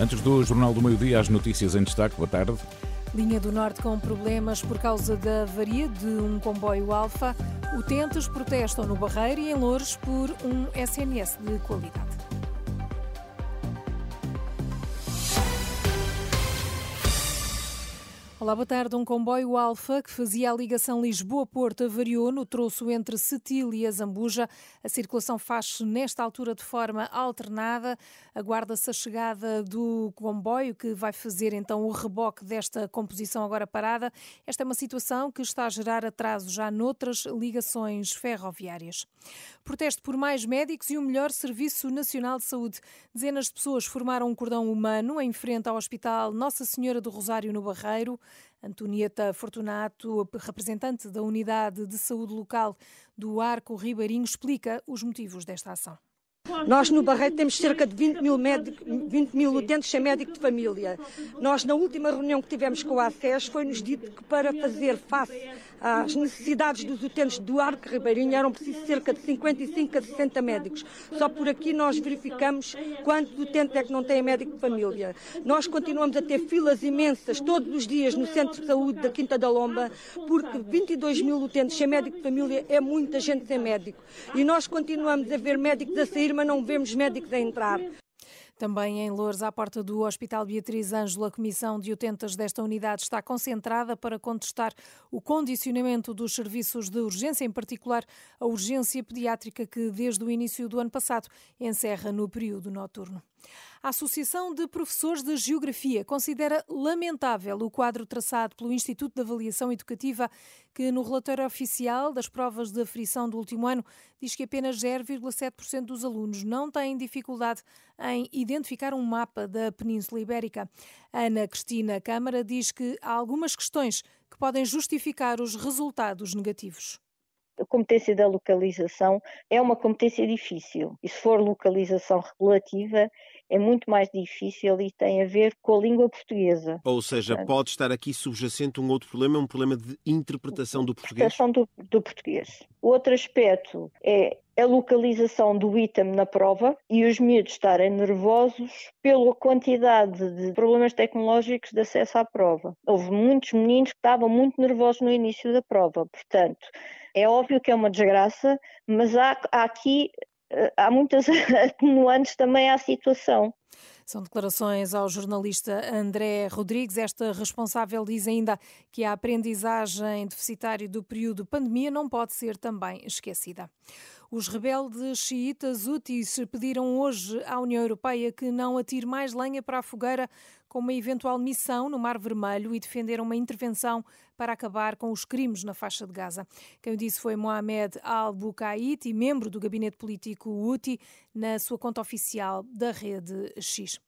Antes do Jornal do Meio-Dia, as notícias em destaque. Boa tarde. Linha do Norte com problemas por causa da avaria de um comboio Alfa. Utentes protestam no Barreiro e em Loures por um SNS de qualidade. Olá, boa tarde. Um comboio Alfa que fazia a ligação Lisboa-Porto avariou no troço entre Setil e a Zambuja. A circulação faz-se nesta altura de forma alternada. Aguarda-se a chegada do comboio que vai fazer então o reboque desta composição agora parada. Esta é uma situação que está a gerar atraso já noutras ligações ferroviárias. Protesto por mais médicos e um melhor Serviço Nacional de Saúde. Dezenas de pessoas formaram um cordão humano em frente ao Hospital Nossa Senhora do Rosário no Barreiro. Antonieta Fortunato, representante da Unidade de Saúde Local do Arco Ribeirinho, explica os motivos desta ação. Nós no Barreiro temos cerca de 20 mil, médico, 20 mil utentes sem médico de família. Nós, na última reunião que tivemos com a ACES, foi-nos dito que para fazer face às necessidades dos utentes do Arco Ribeirinho eram precisos cerca de 55 a 60 médicos. Só por aqui nós verificamos quantos utentes é que não têm médico de família. Nós continuamos a ter filas imensas todos os dias no Centro de Saúde da Quinta da Lomba, porque 22 mil utentes sem médico de família é muita gente sem médico. E nós continuamos a ver médicos a sair, mas não vemos médicos a entrar. Também em Loures, à porta do Hospital Beatriz Ângelo, a comissão de utentes desta unidade está concentrada para contestar o condicionamento dos serviços de urgência, em particular a urgência pediátrica, que desde o início do ano passado encerra no período noturno. A Associação de Professores de Geografia considera lamentável o quadro traçado pelo Instituto de Avaliação Educativa, que no relatório oficial das provas de aferição do último ano diz que apenas 0,7% dos alunos não têm dificuldade em identificar um mapa da Península Ibérica. Ana Cristina Câmara diz que há algumas questões que podem justificar os resultados negativos. A competência da localização é uma competência difícil. E se for localização regulativa, é muito mais difícil e tem a ver com a língua portuguesa. Ou seja, Portanto, pode estar aqui subjacente um outro problema, um problema de interpretação do português? Interpretação do, do português. O outro aspecto é a localização do item na prova e os miúdos estarem nervosos pela quantidade de problemas tecnológicos de acesso à prova. Houve muitos meninos que estavam muito nervosos no início da prova, portanto, é óbvio que é uma desgraça, mas há, há aqui eh, há muitas atenuantes também à situação. São declarações ao jornalista André Rodrigues. Esta responsável diz ainda que a aprendizagem deficitária do período pandemia não pode ser também esquecida. Os rebeldes xiitas úteis pediram hoje à União Europeia que não atire mais lenha para a fogueira com uma eventual missão no Mar Vermelho e defenderam uma intervenção para acabar com os crimes na faixa de Gaza. Quem o disse foi Mohamed Al-Bukaiti, membro do gabinete político Houthi, na sua conta oficial da rede X.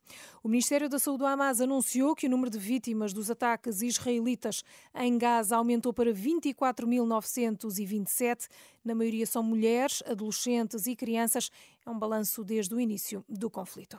O Ministério da Saúde do Hamas anunciou que o número de vítimas dos ataques israelitas em Gaza aumentou para 24.927. Na maioria são mulheres, adolescentes e crianças. É um balanço desde o início do conflito.